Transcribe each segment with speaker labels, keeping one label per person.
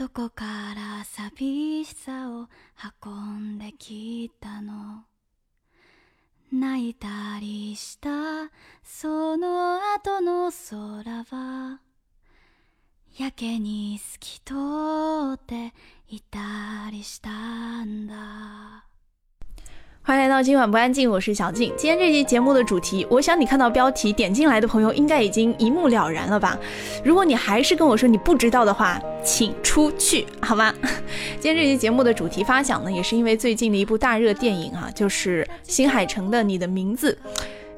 Speaker 1: どこから寂しさを運んできたの。泣いたりしたその後の空はやけに透き通っていたりしたんだ。
Speaker 2: 欢迎来到今晚不安静，我是小静。今天这期节目的主题，我想你看到标题点进来的朋友应该已经一目了然了吧？如果你还是跟我说你不知道的话，请出去好吗？今天这期节目的主题发想呢，也是因为最近的一部大热电影啊，就是新海诚的《你的名字》。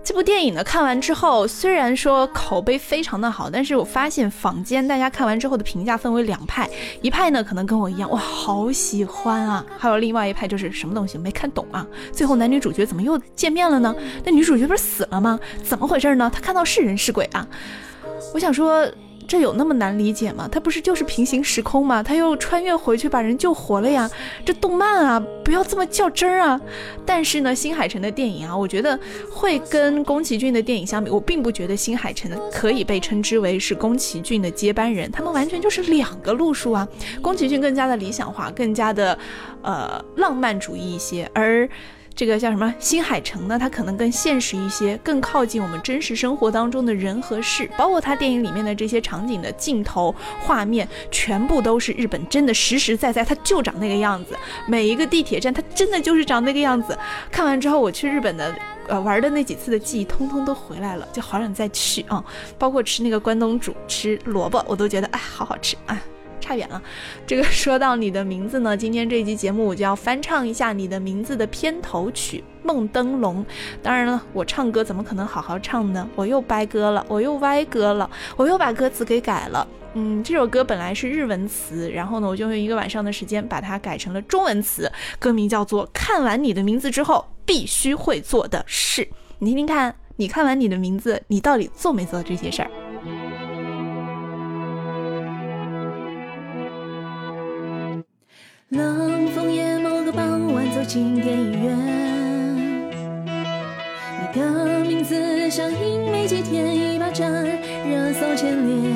Speaker 2: 这部电影呢，看完之后虽然说口碑非常的好，但是我发现坊间大家看完之后的评价分为两派，一派呢可能跟我一样，哇，好喜欢啊，还有另外一派就是什么东西没看懂啊，最后男女主角怎么又见面了呢？那女主角不是死了吗？怎么回事呢？她看到是人是鬼啊？我想说。这有那么难理解吗？他不是就是平行时空吗？他又穿越回去把人救活了呀！这动漫啊，不要这么较真儿啊！但是呢，新海诚的电影啊，我觉得会跟宫崎骏的电影相比，我并不觉得新海诚可以被称之为是宫崎骏的接班人，他们完全就是两个路数啊！宫崎骏更加的理想化，更加的呃浪漫主义一些，而。这个叫什么新海诚呢？他可能更现实一些，更靠近我们真实生活当中的人和事，包括他电影里面的这些场景的镜头画面，全部都是日本真的实实在在，他就长那个样子。每一个地铁站，它真的就是长那个样子。看完之后，我去日本的呃玩的那几次的记忆，通通都回来了，就好想再去啊！包括吃那个关东煮，吃萝卜，我都觉得哎，好好吃啊。差远了，这个说到你的名字呢，今天这一期节目我就要翻唱一下你的名字的片头曲《梦灯笼》。当然了，我唱歌怎么可能好好唱呢？我又掰歌了，我又歪歌了，我又把歌词给改了。嗯，这首歌本来是日文词，然后呢，我就用一个晚上的时间把它改成了中文词，歌名叫做《看完你的名字之后必须会做的事》。你听听看，你看完你的名字，你到底做没做这些事儿？
Speaker 3: 冷风夜，某个傍晚，走进电影院。你的名字上映没几天，一巴掌热搜前列。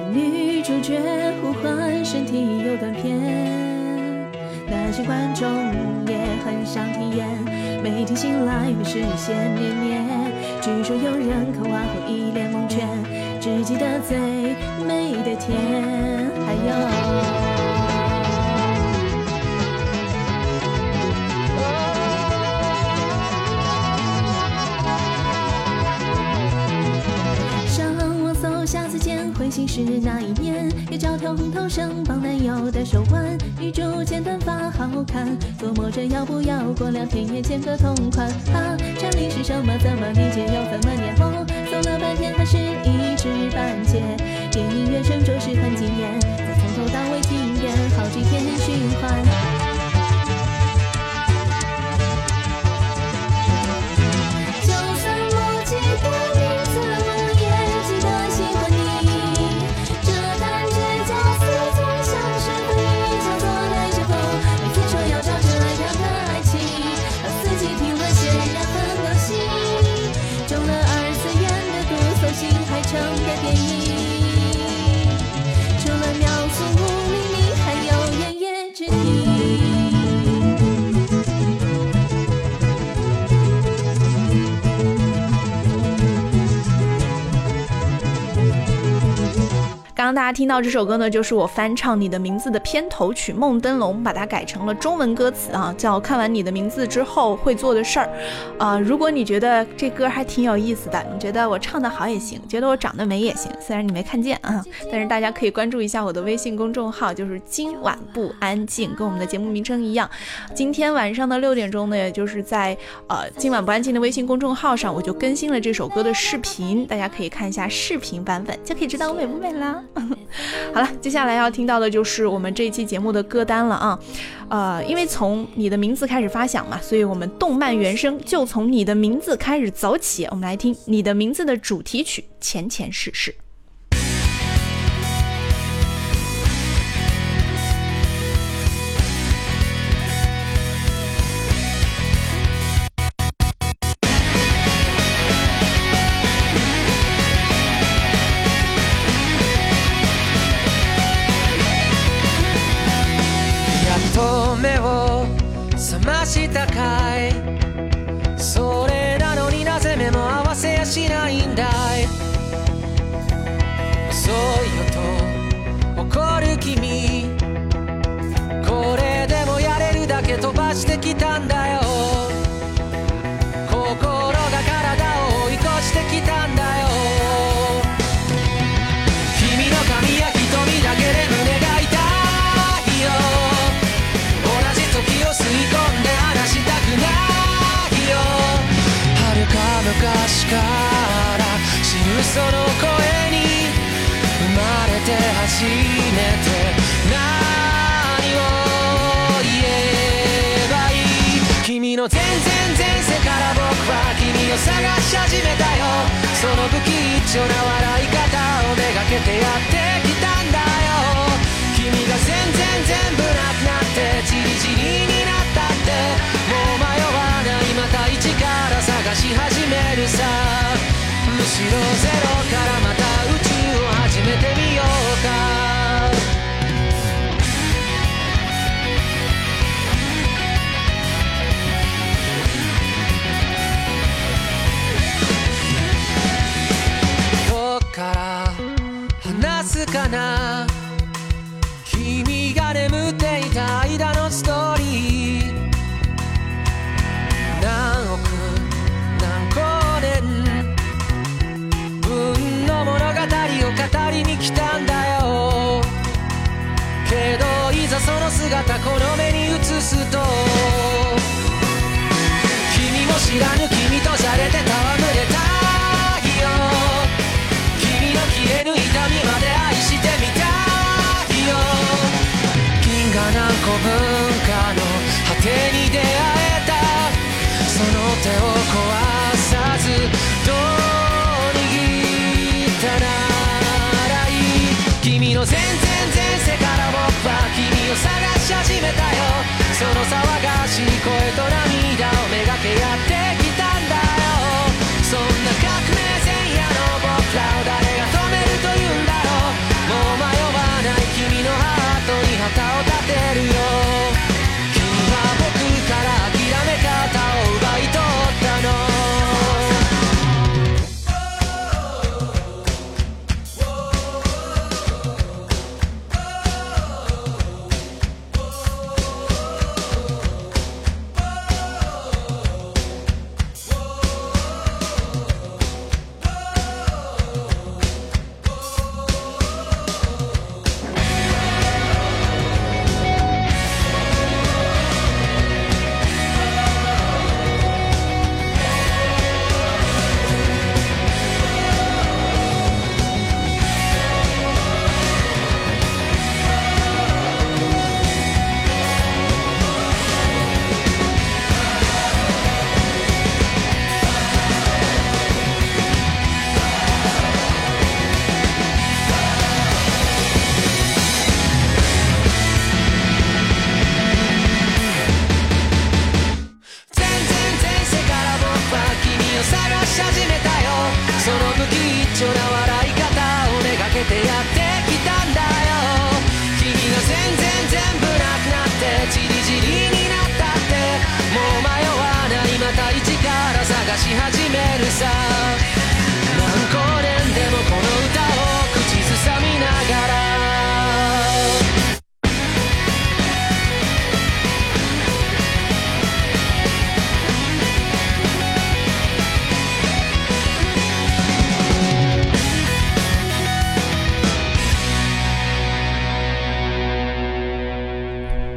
Speaker 3: 男女主角互换身体有断片，那些观众也很想体验。每天醒来会视线绵绵，据说有人看完后一脸蒙圈，只记得最美的天，还有。是那一年，也照条红头绳绑男友的手腕，女主剪短发好看，琢磨着要不要过两天也剪个同款。啊，这里是什么？怎么理解？又分
Speaker 2: 刚大家听到这首歌呢，就是我翻唱你的名字的片头曲《梦灯笼》，把它改成了中文歌词啊，叫看完你的名字之后会做的事儿。啊，如果你觉得这歌还挺有意思的，你觉得我唱的好也行，觉得我长得美也行，虽然你没看见啊，但是大家可以关注一下我的微信公众号，就是今晚不安静，跟我们的节目名称一样。今天晚上的六点钟呢，也就是在呃今晚不安静的微信公众号上，我就更新了这首歌的视频，大家可以看一下视频版本，就可以知道我美不美啦。好了，接下来要听到的就是我们这一期节目的歌单了啊。呃，因为从你的名字开始发响嘛，所以我们动漫原声就从你的名字开始走起。我们来听你的名字的主题曲《前前世世》。
Speaker 4: 昔から知るその声に生まれて初めて何を言えばいい君の全然前世から僕は君を探し始めたよ。その不吉祥な笑い方をめがけてやってきたんだよ。君が全然全部なくなってさ。むしろゼロからまた宇宙を始めてみようか。どっから話すかな。君が眠っていた間のストーリー。よ全然前世から僕は君を探し始めたよ。その騒がしい声と涙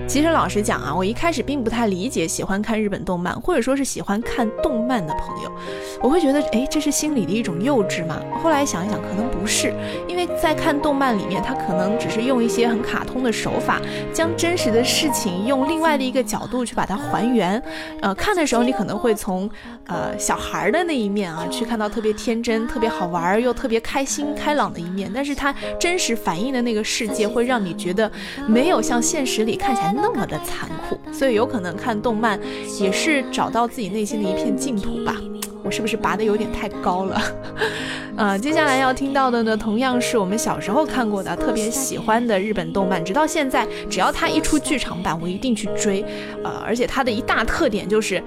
Speaker 5: 其实老实讲啊，我一开始并不太理解喜欢看日本动漫，或者说是喜欢看动漫的朋友，我会觉得，哎，这是心理的一种幼稚吗？后来想一想，可能不是，因为在看动漫里面，它可能只是用一些很卡通的手法，将真实的事情用另外的一个角度去把它还原。呃，看的时候你可能会从呃小孩的那一面啊，去看到特别天真、特别好玩又特别开心开朗的一面，但是它真实反映的那个世界，会让你觉得没有像现实里看起来。那么的残酷，所以有可能看动漫也是找到自己内心的一片净土吧。我是不是拔的有点太高了？呃，接下来要听到的呢，同样是我们小时候看过的、特别喜欢的日本动漫，直到现在，只要它一出剧场版，我一定去追。呃，而且它的一大特点就是，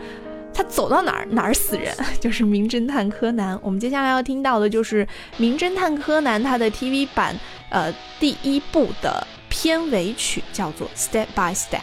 Speaker 5: 他走到哪儿哪儿死人，就是《名侦探柯南》。我们接下来要听到的就是《名侦探柯南》它的 TV 版，呃，第一部的。片尾曲叫做《Step by Step》。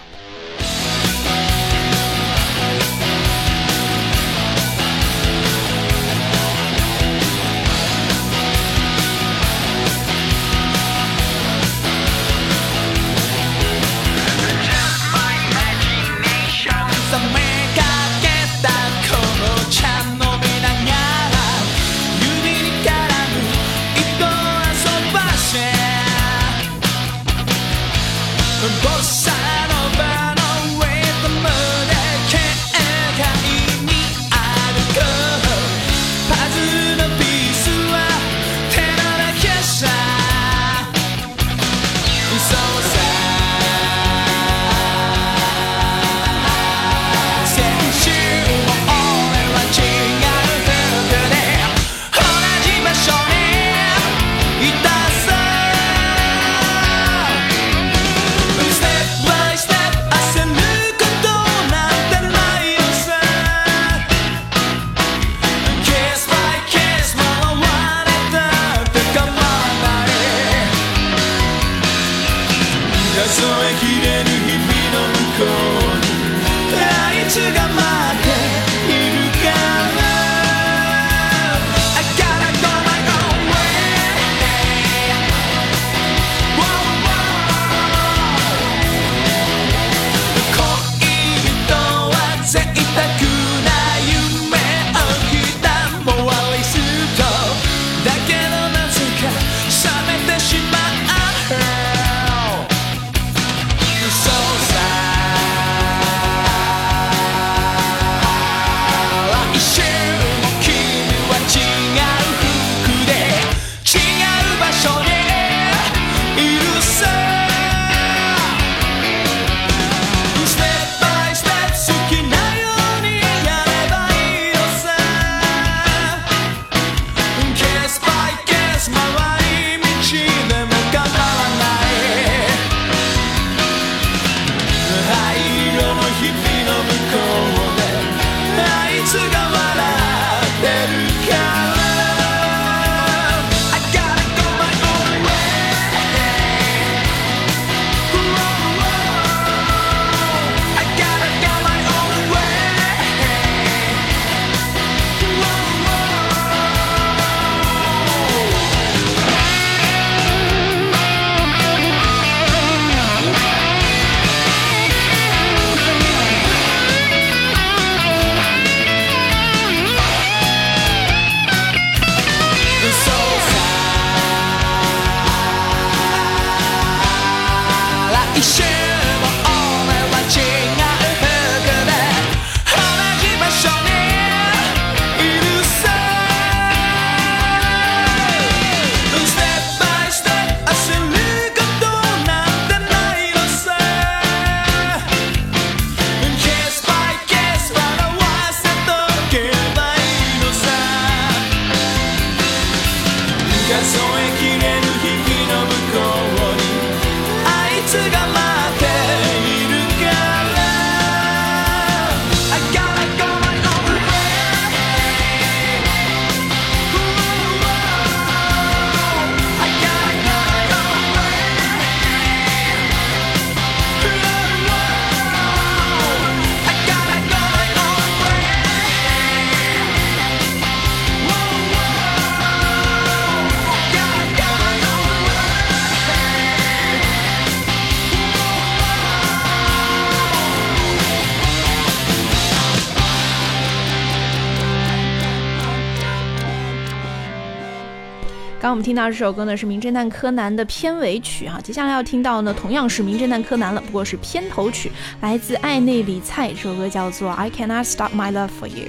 Speaker 1: 刚我们听到这首歌呢是《名侦探柯南》的片尾曲哈，接下来要听到呢同样是《名侦探柯南》了，不过是片头曲，来自爱内里蔡，这首歌叫做《I Cannot Stop My Love for You》。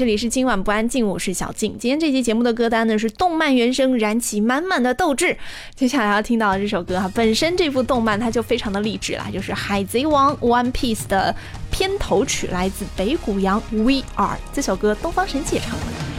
Speaker 1: 这里是今晚不安静，我是小静。今天这期节目的歌单呢是动漫原声，燃起满满的斗志。接下来要听到的这首歌哈，本身这部动漫它就非常的励志啦，就是《海贼王 One Piece》的片头曲，来自北谷洋《We Are》这首歌，东方神起唱过。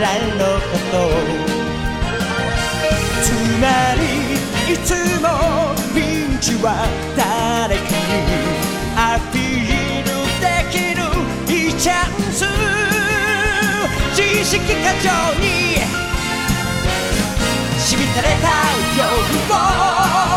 Speaker 6: らのことつまりいつもピンチは誰かにアピールできる。いいチャンス自意識過剰に。しみたれた夜を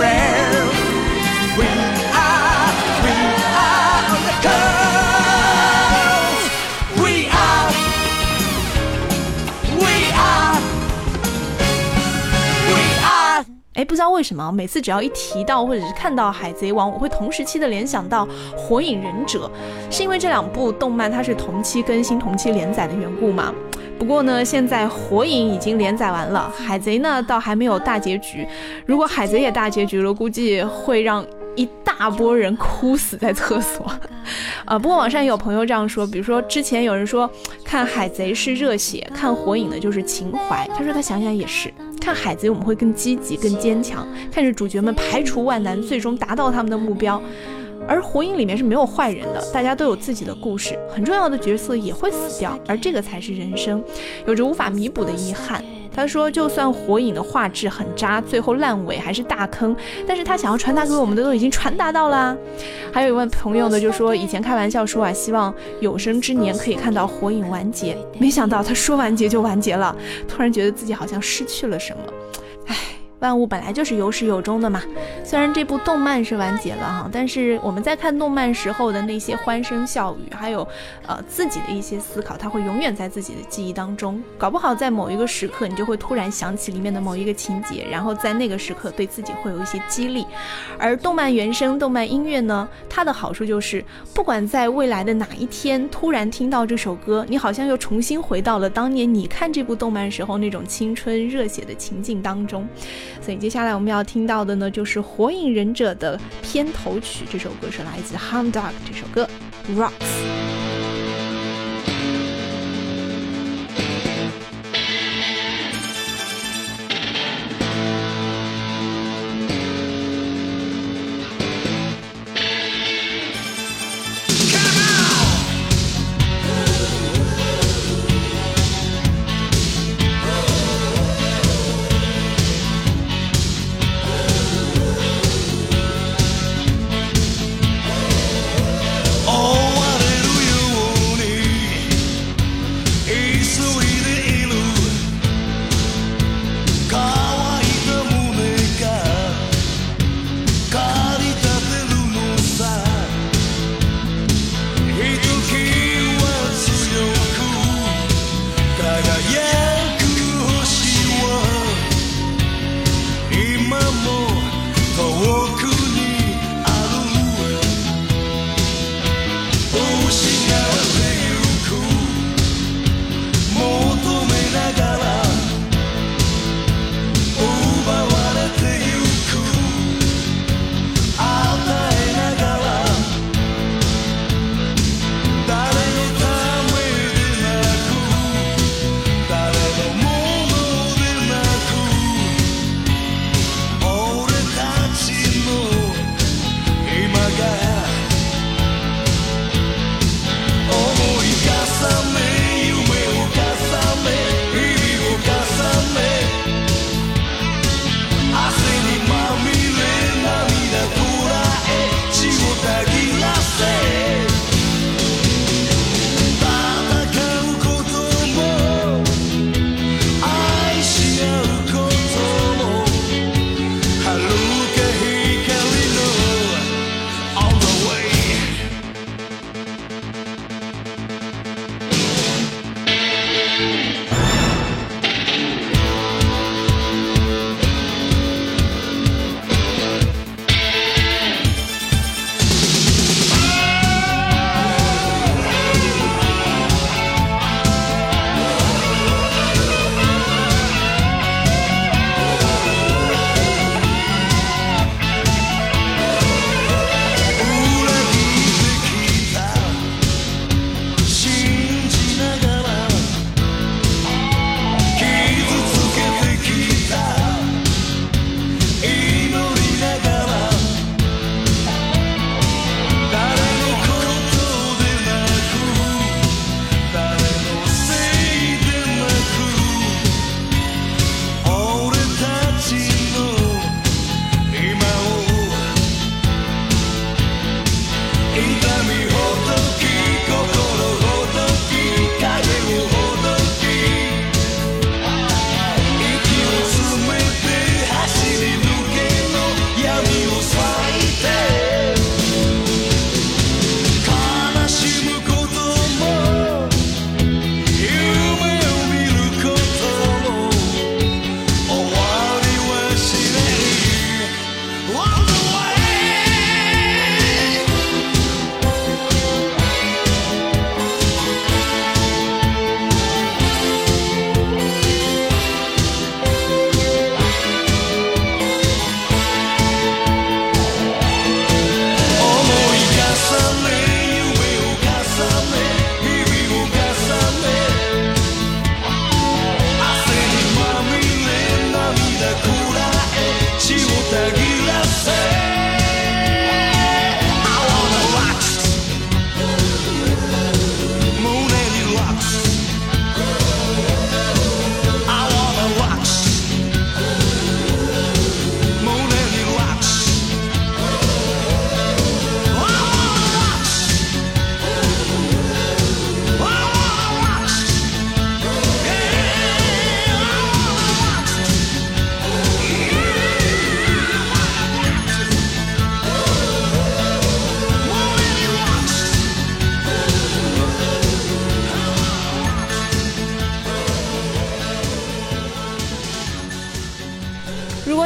Speaker 6: We are, we are on the curve We are, we are, we are.
Speaker 2: 哎，不知道为什么，每次只要一提到或者是看到《海贼王》，我会同时期的联想到《火影忍者》，是因为这两部动漫它是同期更新、同期连载的缘故吗？不过呢，现在《火影》已经连载完了，《海贼》呢倒还没有大结局。如果《海贼》也大结局了，估计会让一大波人哭死在厕所。啊，不过网上也有朋友这样说，比如说之前有人说看《海贼》是热血，看《火影》的就是情怀。他说他想想也是，看《海贼》我们会更积极、更坚强，看着主角们排除万难，最终达到他们的目标。而《火影》里面是没有坏人的，大家都有自己的故事，很重要的角色也会死掉，而这个才是人生，有着无法弥补的遗憾。他说，就算火影的画质很渣，最后烂尾还是大坑，但是他想要传达给我们的都已经传达到啦。还有一位朋友呢，就说以前开玩笑说啊，希望有生之年可以看到火影完结，没想到他说完结就完结了，突然觉得自己好像失去了什么，唉。万物本来就是有始有终的嘛。虽然这部动漫是完结了哈，但是我们在看动漫时候的那些欢声笑语，还有呃自己的一些思考，它会永远在自己的记忆当中。搞不好在某一个时刻，你就会突然想起里面的某一个情节，然后在那个时刻对自己会有一些激励。而动漫原声、动漫音乐呢，它的好处就是，不管在未来的哪一天突然听到这首歌，你好像又重新回到了当年你看这部动漫时候那种青春热血的情境当中。所以接下来我们要听到的呢，就是《火影忍者》的片头曲，这首歌是来自 Hound Dog 这首歌《Rocks》。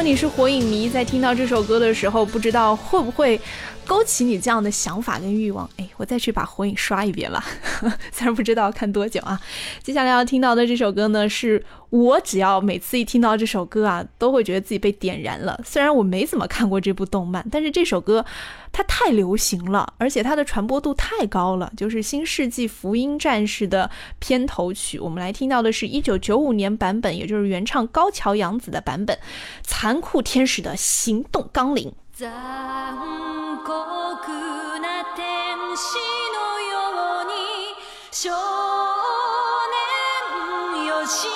Speaker 2: 你是火影迷，在听到这首歌的时候，不知道会不会勾起你这样的想法跟欲望？哎，我再去把火影刷一遍吧，虽然不知道看多久啊。接下来要听到的这首歌呢，是我只要每次一听到这首歌啊，都会觉得自己被点燃了。虽然我没怎么看过这部动漫，但是这首歌它太流行了，而且它的传播度太高了。就是《新世纪福音战士》的片头曲，我们来听到的是一九九五年版本，也就是原唱高桥洋子的版本，《残酷天使的行动纲领》。
Speaker 1: 残酷な天使のように少年よし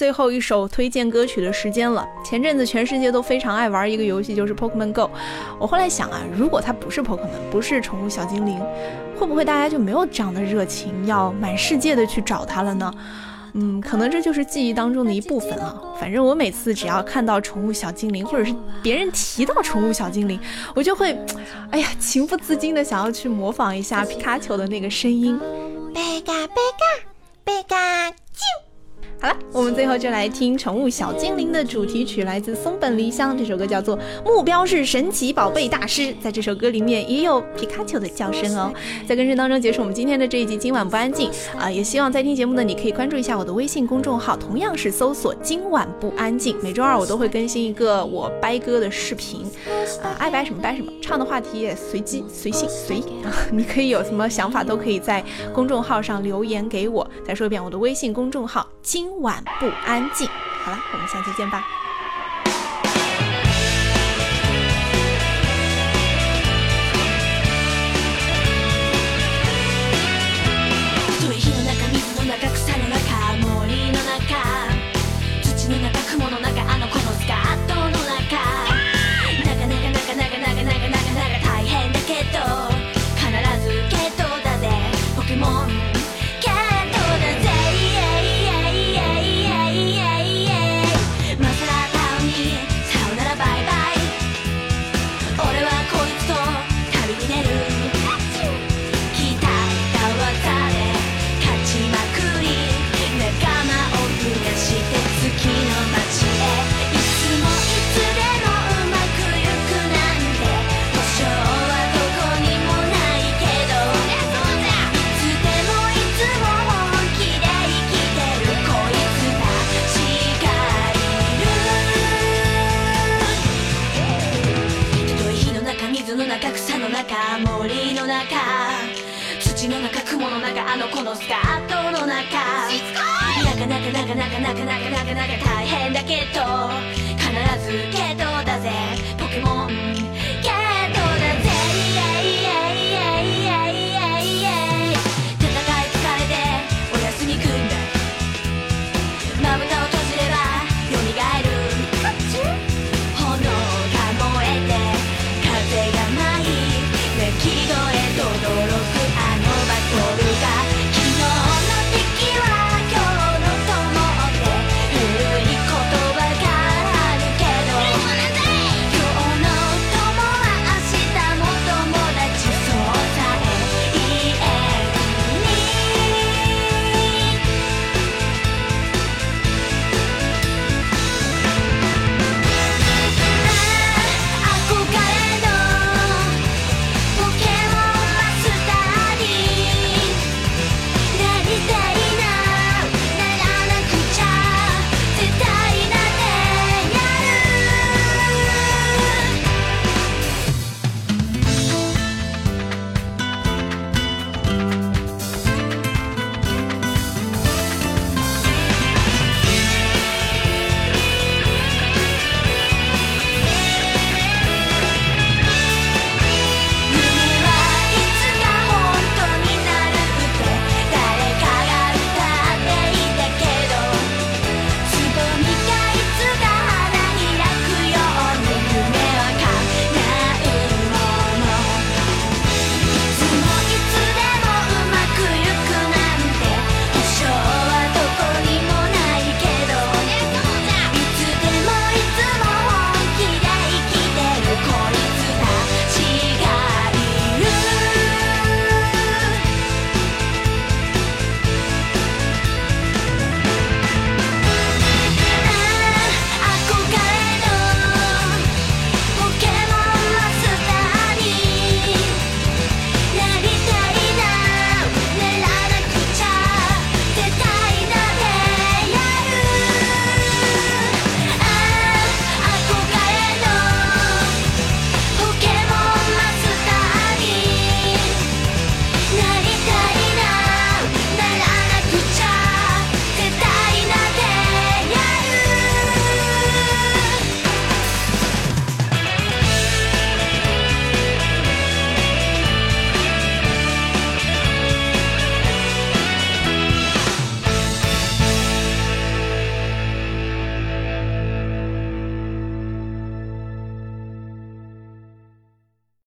Speaker 2: 最后一首推荐歌曲的时间了。前阵子全世界都非常爱玩一个游戏，就是 Pokemon Go。我后来想啊，如果它不是 Pokemon，不是宠物小精灵，会不会大家就没有这样的热情，要满世界的去找它了呢？嗯，可能这就是记忆当中的一部分啊。反正我每次只要看到宠物小精灵，或者是别人提到宠物小精灵，我就会，哎呀，情不自禁的想要去模仿一下皮卡丘的那个声音。贝嘎贝嘎，
Speaker 3: 贝嘎啾。
Speaker 7: 好了，我们最后就来听《宠物小精灵》的主题曲，来自松本梨香，这首歌叫做《目标是神奇宝贝大师》。在这首歌里面也有皮卡丘的叫声哦。在歌声当中结束我们今天的这一集，今晚不安静啊！也希望在听节目的你可以关注一下我的微信公众号，同样是搜索“今晚不安静”。每周二我都会更新一个我掰歌的视频啊，爱掰什么掰什么，唱的话题也随机随性随意啊。你可以有什么想法都可以在公众号上留言给我。再说一遍，我的微信公众号“今今晚不安静”。好了，我们下期见吧。